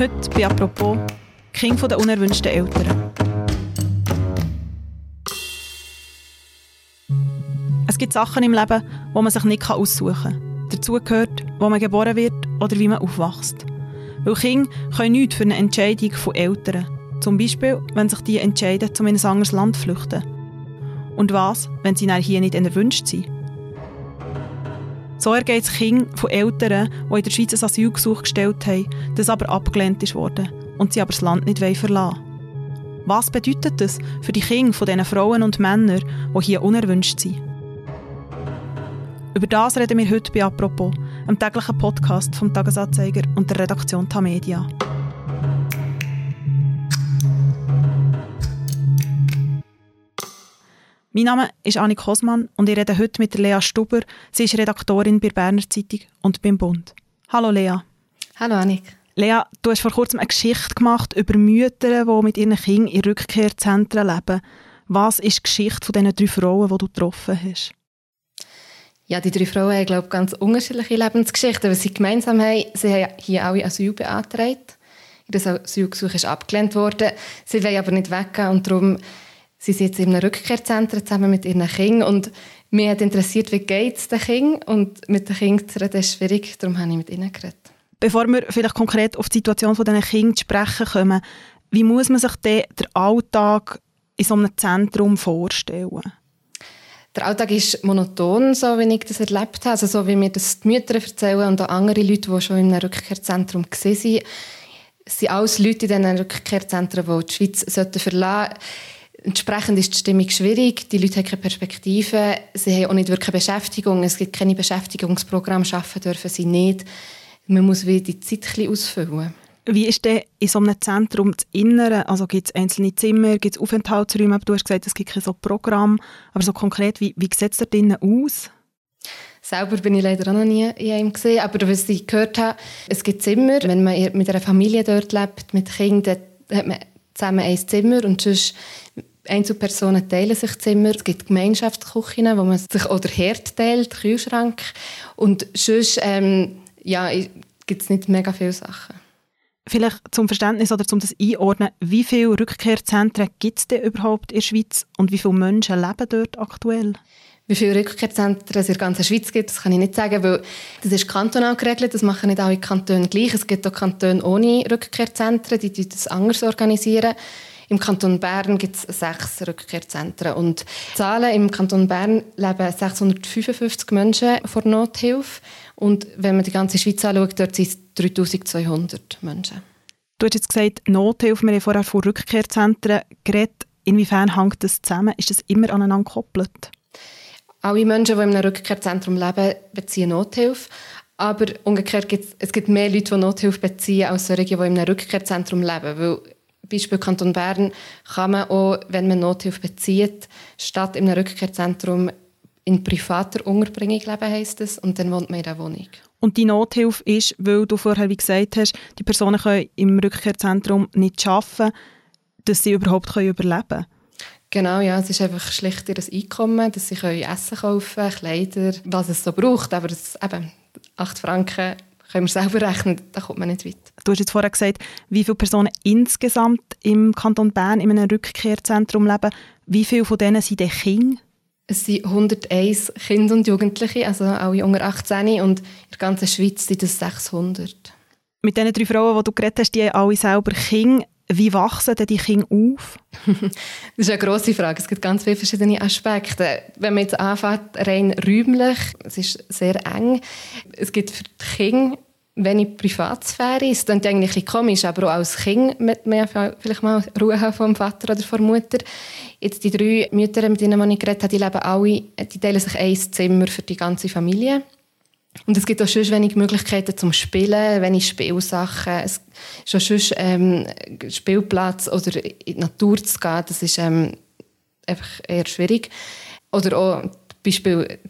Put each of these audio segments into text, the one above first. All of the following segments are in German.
Heute bei «Apropos» King der unerwünschten Eltern. Es gibt Sachen im Leben, die man sich nicht aussuchen kann. Dazu gehört, wo man geboren wird oder wie man aufwächst. Weil Kinder können nichts für eine Entscheidung von Eltern. Zum Beispiel, wenn sich die entscheiden, zu in ein anderes Land zu flüchten. Und was, wenn sie hier nicht erwünscht sind? So ergeht es Kinder von Eltern, die in der Schweiz ein Asylgesuch gestellt haben, das aber abgelehnt worden und sie aber das Land nicht verlassen wollen. Was bedeutet das für die Kinder von diesen Frauen und Männern, die hier unerwünscht sind? Über das reden wir heute bei «Apropos», einem täglichen Podcast vom Tagesanzeiger und der Redaktion Tamedia. Mein Name ist Annik Hosmann und ich rede heute mit Lea Stuber. Sie ist Redaktorin bei Berner Zeitung und beim Bund. Hallo Lea. Hallo Annik. Lea, du hast vor kurzem eine Geschichte gemacht über Mütter, die mit ihren Kindern in Rückkehrzentren leben. Was ist die Geschichte von diesen drei Frauen, die du getroffen hast? Ja, die drei Frauen haben, glaube ich, ganz unterschiedliche Lebensgeschichten. Was sie gemeinsam haben, sie haben hier alle Asyl beantragt. Ihr Asylgesuch ist abgelehnt worden. Sie wollen aber nicht weggehen und darum Sie jetzt in einem Rückkehrzentrum zusammen mit ihren Kindern und mich hat interessiert, wie geht es den Kindern und mit den Kindern zu reden ist schwierig, darum habe ich mit ihnen geredet. Bevor wir vielleicht konkret auf die Situation dieser Kinder zu sprechen kommen, wie muss man sich den Alltag in so einem Zentrum vorstellen? Der Alltag ist monoton, so wie ich das erlebt habe. Also so wie mir das die Mütter erzählen und auch andere Leute, die schon in einem Rückkehrzentrum waren. Es sind alles Leute in diesen Rückkehrzentren, die die Schweiz verlassen sollten Entsprechend ist die Stimmung schwierig. Die Leute haben keine Perspektive. Sie haben auch nicht wirklich eine Beschäftigung. Es gibt keine Beschäftigungsprogramme. Arbeiten dürfen sie nicht. Man muss wieder die Zeit ausfüllen. Wie ist denn in so einem Zentrum das Innere? Also gibt es einzelne Zimmer, gibt es Aufenthaltsräume? Du hast gesagt, es gibt kein so Programm. Aber so konkret, wie, wie sieht es da drinnen aus? Selber bin ich leider auch noch nie in einem gesehen, aber was ich gehört habe, es gibt Zimmer. Wenn man mit einer Familie dort lebt, mit Kindern, hat man zusammen ein Zimmer und sonst Einzelpersonen teilen sich Zimmer. Es gibt Gemeinschaftsküchen, wo man sich oder Herd teilt, Kühlschrank. Und sonst ähm, ja, gibt es nicht mega viele Sachen. Vielleicht zum Verständnis oder zum das einordnen, wie viele Rückkehrzentren gibt es denn überhaupt in der Schweiz und wie viele Menschen leben dort aktuell? Wie viele Rückkehrzentren es in der ganzen Schweiz gibt, das kann ich nicht sagen, weil das ist kantonal geregelt, das machen nicht alle Kantone gleich. Es gibt auch Kantone ohne Rückkehrzentren, die das anders organisieren. Im Kanton Bern gibt es sechs Rückkehrzentren. Und Zahlen im Kanton Bern leben 655 Menschen vor Nothilfe. Und wenn man die ganze Schweiz anschaut, dort sind es 3200 Menschen. Du hast jetzt gesagt, Nothilfe, wir haben vorher von Rückkehrzentren geredet. Inwiefern hängt das zusammen? Ist das immer aneinander gekoppelt? Alle Menschen, die in einem Rückkehrzentrum leben, beziehen Nothilfe. Aber umgekehrt gibt es, gibt mehr Leute, die Nothilfe beziehen, als solche, die in einem Rückkehrzentrum leben. Weil Beispiel Kanton Bern kann man auch, wenn man Nothilfe bezieht, statt in einem Rückkehrzentrum in privater Unterbringung leben, heisst es, und dann wohnt man in der Wohnung. Und die Nothilfe ist, weil du vorher wie gesagt hast, die Personen können im Rückkehrzentrum nicht arbeiten, dass sie überhaupt überleben können. Genau, ja, es ist einfach schlicht ihr Einkommen, dass sie können Essen kaufen, Kleider, was es so braucht, aber es, eben, 8 Franken können wir selber rechnen, da kommt man nicht weit. Du hast jetzt vorher gesagt, wie viele Personen insgesamt im Kanton Bern in einem Rückkehrzentrum leben. Wie viele von denen sind denn Kinder? Es sind 101 Kinder und Jugendliche, also alle unter 18 und in der ganzen Schweiz sind es 600. Mit diesen drei Frauen, die du geredet hast, die haben alle selber Kinder. Wie wachsen denn die Kinder auf? das ist eine grosse Frage. Es gibt ganz viele verschiedene Aspekte. Wenn man jetzt anfängt, rein räumlich, es ist sehr eng. Es gibt für die Kinder wenig Privatsphäre. Es klingt eigentlich ein komisch, aber auch als Kind mit mehr vielleicht mal Ruhe vom Vater oder von der Mutter. Jetzt die drei Mütter, mit denen ich geredet habe, die leben alle, die teilen sich ein Zimmer für die ganze Familie. Und es gibt auch schon wenig Möglichkeiten zum Spielen, wenig Spielsachen. Es ist auch schon ähm, Spielplatz oder in die Natur zu gehen, das ist ähm, einfach eher schwierig. Oder auch Beispiel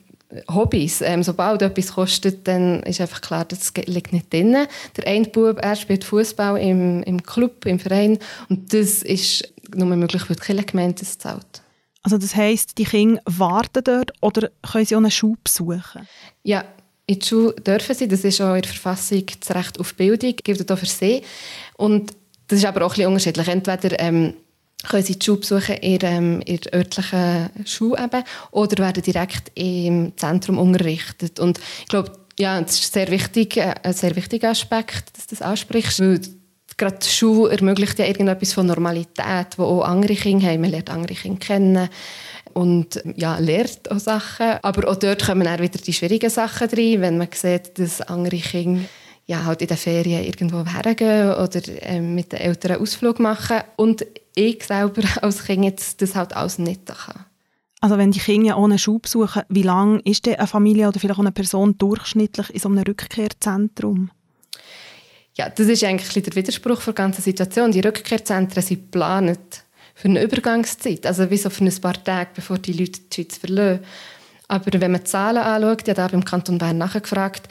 Hobbys. Ähm, sobald etwas kostet, dann ist einfach klar, das liegt nicht drin. Der eine Bub, er spielt Fußball im, im Club, im Verein und das ist nur möglich, weil die Gemeinde das zahlt. Also das heisst, die Kinder warten dort oder können sie auch einen Schub besuchen? Ja, in die Schule dürfen sie. Das ist auch in der Verfassung das Recht auf Bildung, gibt es auch für sie. Und das ist aber auch ein unterschiedlich. Entweder ähm, können sie die Schule besuchen in, ähm, in der örtlichen Schule eben, oder werden direkt im Zentrum unterrichtet. Und ich glaube, ja, das ist sehr wichtig, äh, ein sehr wichtiger Aspekt, dass du das ansprichst, weil gerade die Schule ermöglicht ja irgendetwas von Normalität, wo auch andere Kinder haben. Man lernt andere Kinder kennen und ja, lernt auch Sachen. Aber auch dort kommen dann wieder die schwierigen Sachen rein, wenn man sieht, dass andere Kinder ja, halt in den Ferien irgendwo hergehen oder ähm, mit den Eltern einen Ausflug machen. Und ich selber als Kind jetzt das halt alles nicht kann. Also wenn die Kinder ohne Schule besuchen, wie lange ist denn eine Familie oder vielleicht auch eine Person durchschnittlich in so einem Rückkehrzentrum? Ja, das ist eigentlich der Widerspruch der ganzen Situation. Die Rückkehrzentren sind geplant für eine Übergangszeit, also wie so für ein paar Tage, bevor die Leute die Schweiz verlassen. Aber wenn man die Zahlen anschaut, ich habe da beim Kanton Bern nachgefragt,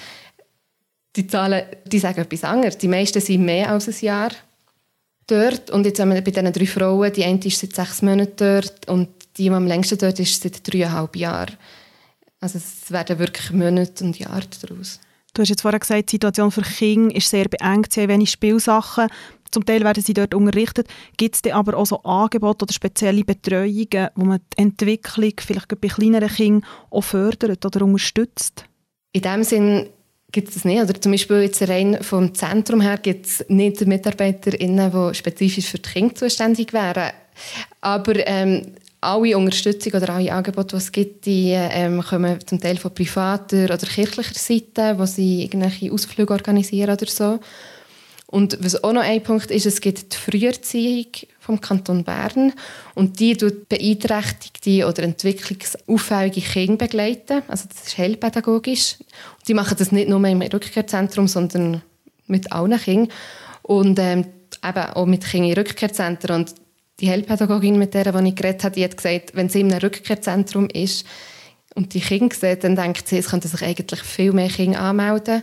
die Zahlen die sagen etwas anderes. Die meisten sind mehr als ein Jahr dort. Und jetzt haben wir bei diesen drei Frauen, die eine ist seit sechs Monaten dort und die, die am längsten dort ist, seit dreieinhalb Jahren. Also es werden wirklich Monate und Jahre daraus. Du hast jetzt vorhin gesagt, die Situation für Kinder ist sehr beengt, sie haben wenig Spielsachen. Zum Teil werden sie dort unterrichtet. Gibt es aber auch so Angebote oder spezielle Betreuungen, wo man die Entwicklung vielleicht bei kleineren Kindern auch fördert oder unterstützt? In dem Sinn gibt es nicht. Oder zum Beispiel jetzt rein vom Zentrum her gibt es nicht MitarbeiterInnen, die spezifisch für die Kinder zuständig wären. Aber ähm, alle Unterstützung oder alle Angebote, die es gibt, die ähm, kommen zum Teil von privater oder kirchlicher Seite, wo sie irgendwelche Ausflüge organisieren oder so. Und was auch noch ein Punkt ist, es gibt die Früherziehung vom Kanton Bern und die tut beeinträchtigte oder entwicklungsauffällige Kinder begleiten. Also das ist heilpädagogisch. Und die machen das nicht nur im Rückkehrzentrum, sondern mit allen Kindern. Und ähm, eben auch mit Kindern in Rückkehrzentren. Und die Heilpädagogin, mit der ich geredet habe, die hat gesagt, wenn sie in einem Rückkehrzentrum ist und die Kinder sieht, dann denkt sie, es könnten sich eigentlich viel mehr Kinder anmelden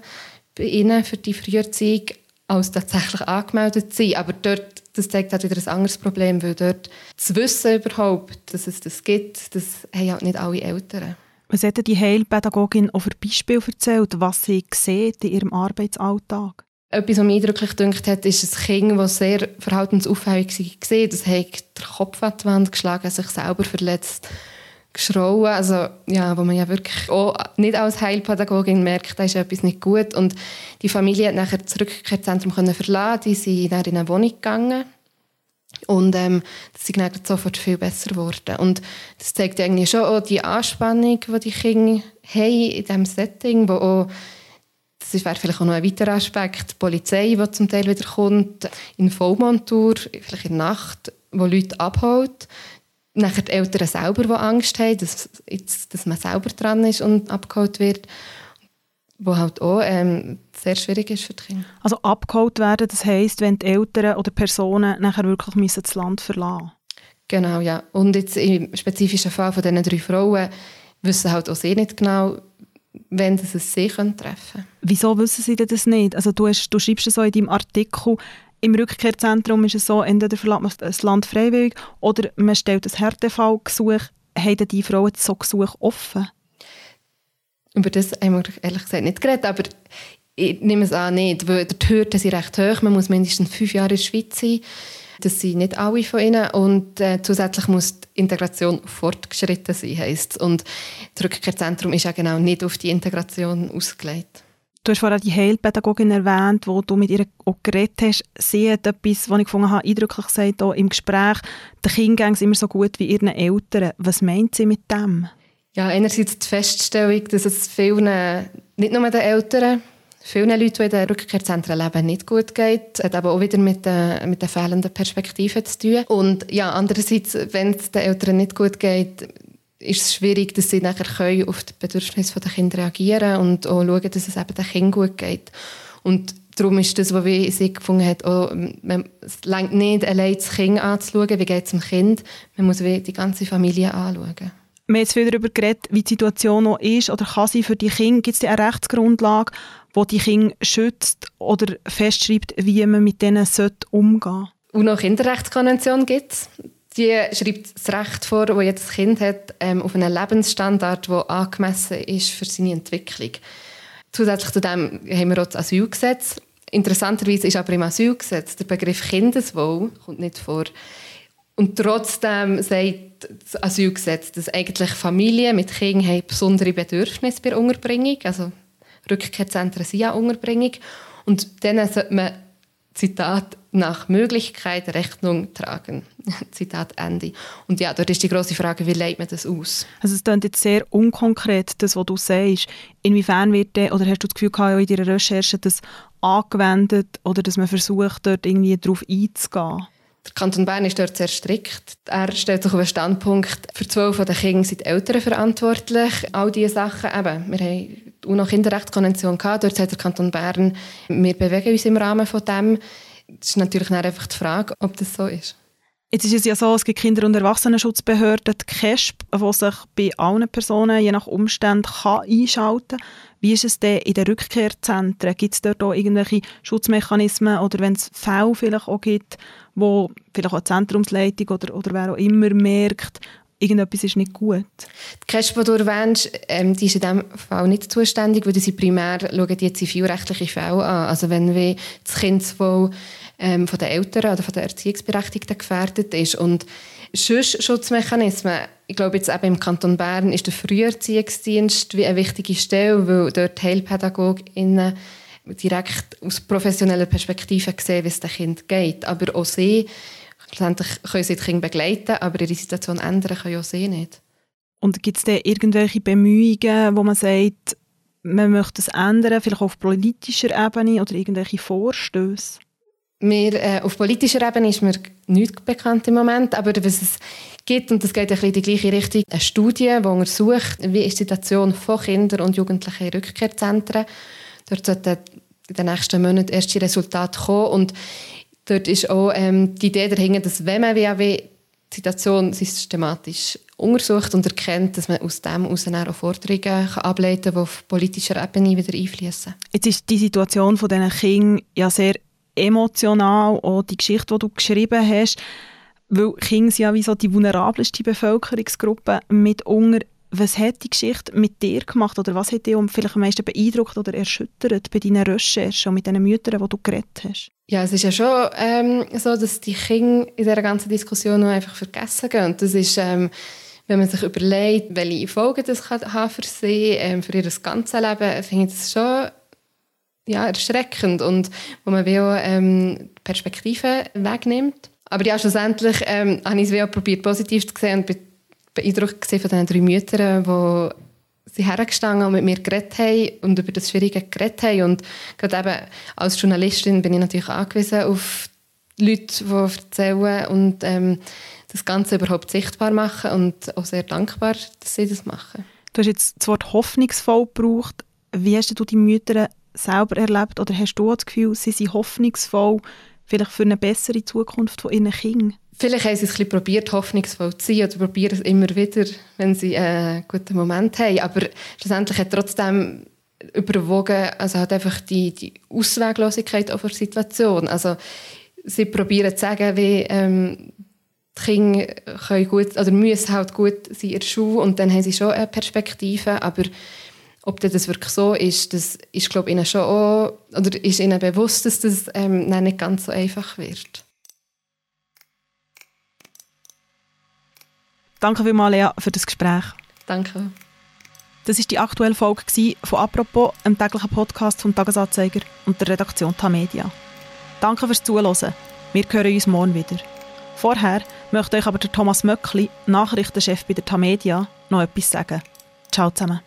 bei ihnen für die Früherziehung als tatsächlich angemeldet sind. Aber dort, das zeigt halt wieder ein anderes Problem, weil dort das Wissen überhaupt, dass es das gibt, das haben halt nicht alle Eltern. Was hat die Heilpädagogin auch für Beispiele erzählt, was sie sieht in ihrem Arbeitsalltag? Etwas, was mich eindrücklich gedacht hat, ist ein Kind, das sehr verhaltensauffällig war. Das hat den Kopf an die Wand geschlagen, sich selber verletzt geschrauen, also ja, wo man ja wirklich auch nicht als Heilpädagogin merkt, da ist etwas nicht gut. Und die Familie hat nachher das Rückkehrzentrum können verlassen, die sind dann in eine Wohnung gegangen. Und ähm, das ist dann sofort viel besser geworden. Und das zeigt eigentlich schon auch die Anspannung, die die Kinder haben in diesem Setting, wo auch das wäre vielleicht auch noch ein weiterer Aspekt, die Polizei, die zum Teil wieder kommt, in Vollmontur, vielleicht in der Nacht, wo Leute abholt nachher die Eltern selber, die Angst haben, dass, jetzt, dass man selber dran ist und abgeholt wird, wo halt auch ähm, sehr schwierig ist für die Kinder. Also abgeholt werden, das heisst, wenn die Eltern oder Personen nachher wirklich müssen das Land verlassen? Genau, ja. Und jetzt im spezifischen Fall von diesen drei Frauen wissen halt auch sie nicht genau, wenn sie es sie treffen können. Wieso wissen sie das nicht? Also du, hast, du schreibst so in deinem Artikel, im Rückkehrzentrum ist es so, entweder verlässt man das Land freiwillig oder man stellt ein Härtefallgesuch. Haben die Frauen so Gesuch offen? Über das haben wir ehrlich gesagt nicht geredet, aber ich nehme es an nicht, weil die Hürden sind recht hoch. Man muss mindestens fünf Jahre in der Schweiz sein. Das sind nicht alle von ihnen. Und äh, zusätzlich muss die Integration fortgeschritten sein, heisst Und das Rückkehrzentrum ist ja genau nicht auf die Integration ausgelegt. Du hast vorhin die Heilpädagogin erwähnt, wo du mit ihr auch geredet hast. Sie hat etwas, was ich gefunden habe, eindrücklich gesagt, auch im Gespräch, den Kindern es immer so gut wie ihren Eltern. Was meint sie mit dem? Ja, einerseits die Feststellung, dass es vielen, nicht nur den Eltern, vielen Leuten, die in den Rückkehrzentren leben, nicht gut geht. hat aber auch wieder mit den, mit den fehlenden Perspektiven zu tun. Und ja, andererseits, wenn es den Eltern nicht gut geht, ist es schwierig, dass sie nachher können auf die Bedürfnisse der Kinder reagieren und auch schauen, dass es eben den Kindern gut geht. Und darum ist das, was sie gefunden hat, auch, es reicht nicht, allein das Kind anzuschauen, wie geht es dem Kind, man muss die ganze Familie anschauen. Wir haben jetzt viel darüber geredet, wie die Situation noch ist oder kann sie für die Kinder. Gibt es eine Rechtsgrundlage, die die Kinder schützt oder festschreibt, wie man mit denen umgehen sollte? UNO-Kinderrechtskonvention gibt es die schreibt das Recht vor, das ein Kind hat, ähm, auf einen Lebensstandard, der angemessen ist für seine Entwicklung. Zusätzlich zu dem haben wir auch das Asylgesetz. Interessanterweise ist aber im Asylgesetz der Begriff Kindeswohl kommt nicht vor. Und trotzdem sagt das Asylgesetz, dass eigentlich Familien mit Kindern haben besondere Bedürfnisse bei der Unterbringung, also Rückkehrzentren sind ja Unterbringung. Und denen sollte man, Zitat, nach Möglichkeit Rechnung tragen. Zitat Ende. Und ja, dort ist die große Frage, wie leitet man das aus? Also es klingt jetzt sehr unkonkret, das, was du sagst. Inwiefern wird der, oder hast du das Gefühl gehabt, in deiner Recherche das angewendet oder dass man versucht, dort irgendwie darauf einzugehen? Der Kanton Bern ist dort sehr strikt. Er stellt sich auf den Standpunkt, für zwölf der Kinder sind die Eltern verantwortlich. All diese Sachen, eben, wir haben die UNO-Kinderrechtskonvention gehabt, dort sagt der Kanton Bern, wir bewegen uns im Rahmen von dem. Es ist natürlich einfach die Frage, ob das so ist. Jetzt ist es ja so, es gibt Kinder- und Erwachsenenschutzbehörden, die KESP, die sich bei allen Personen je nach Umständen kann einschalten kann. Wie ist es denn in den Rückkehrzentren? Gibt es dort auch irgendwelche Schutzmechanismen oder wenn es Fälle vielleicht auch gibt, wo vielleicht auch die Zentrumsleitung oder, oder wer auch immer merkt, irgendetwas ist nicht gut. Die KESP, die du erwähnst, ähm, die ist in diesem Fall nicht zuständig, weil sie primär schauen die zivilrechtliche Fälle an. Also wenn wir das Kindeswohl ähm, von den Eltern oder von den Erziehungsberechtigten gefährdet ist. Und Schutzmechanismen, ich glaube jetzt eben im Kanton Bern ist der Früherziehungsdienst wie eine wichtige Stelle, weil dort HeilpädagogInnen direkt aus professioneller Perspektive sehen, wie es dem Kind geht. Aber auch sie, schlussendlich können sie das Kind begleiten, aber ihre Situation ändern können auch sie nicht. Und gibt es da irgendwelche Bemühungen, wo man sagt, man möchte es ändern, vielleicht auf politischer Ebene oder irgendwelche Vorstöße? Mir, äh, auf politischer Ebene ist mir nichts bekannt im Moment, aber was es gibt, und das geht ein in die gleiche Richtung, eine Studie, die untersucht, wie ist die Situation von Kindern und Jugendlichen in Rückkehrzentren. Dort sollten in den nächsten Monaten erste Resultate kommen und dort ist auch ähm, die Idee dahinter, dass wenn man WAW die Situation systematisch untersucht und erkennt, dass man aus dem heraus auch Forderungen ableiten kann, die auf politischer Ebene wieder einfließen. Jetzt ist die Situation von diesen Kindern ja sehr emotional, auch die Geschichte, die du geschrieben hast, weil Kinder sind ja wie so die vulnerabelste Bevölkerungsgruppe mit Unger. Was hat die Geschichte mit dir gemacht oder was hat dich vielleicht am meisten beeindruckt oder erschüttert bei deinen Recherchen und mit den Müttern, die du geredet hast? Ja, es ist ja schon ähm, so, dass die Kinder in dieser ganzen Diskussion nur einfach vergessen gehen. Das ist, ähm, wenn man sich überlegt, welche Folgen das kann haben für sie, ähm, für ihr ganzes Leben, finde ich das schon ja, erschreckend und wo man wie auch, ähm, Perspektive wegnimmt. Aber ja, schlussendlich ähm, habe ich es auch probiert, positiv zu sehen und beeindruckt von diesen drei Müttern, die sie hergestanden und mit mir geredet haben und über das Schwierige geredet haben. Und gerade eben als Journalistin bin ich natürlich angewiesen auf Leute, die erzählen und ähm, das Ganze überhaupt sichtbar machen und auch sehr dankbar, dass sie das machen. Du hast jetzt das Wort hoffnungsvoll gebraucht. Wie hast du die Mütter selber erlebt oder hast du das Gefühl, sie sind hoffnungsvoll vielleicht für eine bessere Zukunft von ihren Kindern? Vielleicht haben sie es ein bisschen probiert, hoffnungsvoll zu sein oder probieren es immer wieder, wenn sie einen guten Moment haben. Aber schlussendlich hat trotzdem überwogen, also hat einfach die, die Ausweglosigkeit auf der Situation. Also sie probieren zu sagen, wie ähm, die Kinder können gut, oder müssen halt gut sein in der Schule und dann haben sie schon eine Perspektive, aber ob das wirklich so ist, das ist glaube ihnen schon auch, oder ist ihnen bewusst, dass das ähm, nicht ganz so einfach wird. Danke vielmals, Lea, für das Gespräch. Danke. Das ist die aktuelle Folge von «Apropos», einem täglichen Podcast vom «Tagesanzeiger» und der Redaktion Tamedia. Danke fürs Zuhören. Wir hören uns morgen wieder. Vorher möchte euch aber der Thomas Möckli, Nachrichtenchef bei der Tamedia, noch etwas sagen. Ciao zusammen.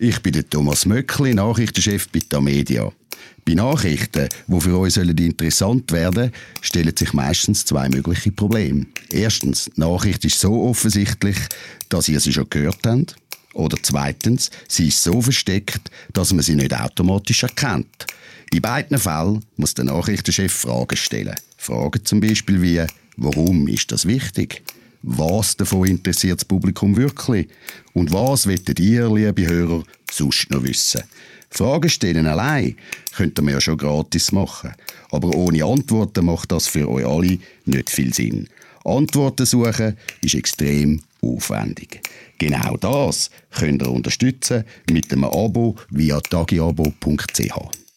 Ich bin der Thomas Möckli, Nachrichtenchef bei Tamedia. Bei Nachrichten, die für uns interessant werden stellen sich meistens zwei mögliche Probleme. Erstens, die Nachricht ist so offensichtlich, dass ihr sie schon gehört habt. Oder zweitens, sie ist so versteckt, dass man sie nicht automatisch erkennt. In beiden Fällen muss der Nachrichtenchef Fragen stellen. Fragen zum Beispiel wie, warum ist das wichtig? Was davon interessiert das Publikum wirklich? Und was wollt ihr, liebe Hörer, sonst noch wissen? Fragen stellen allein könnten wir ja schon gratis machen. Aber ohne Antworten macht das für euch alle nicht viel Sinn. Antworten suchen ist extrem aufwendig. Genau das könnt ihr unterstützen mit einem Abo via tagiabo.ch.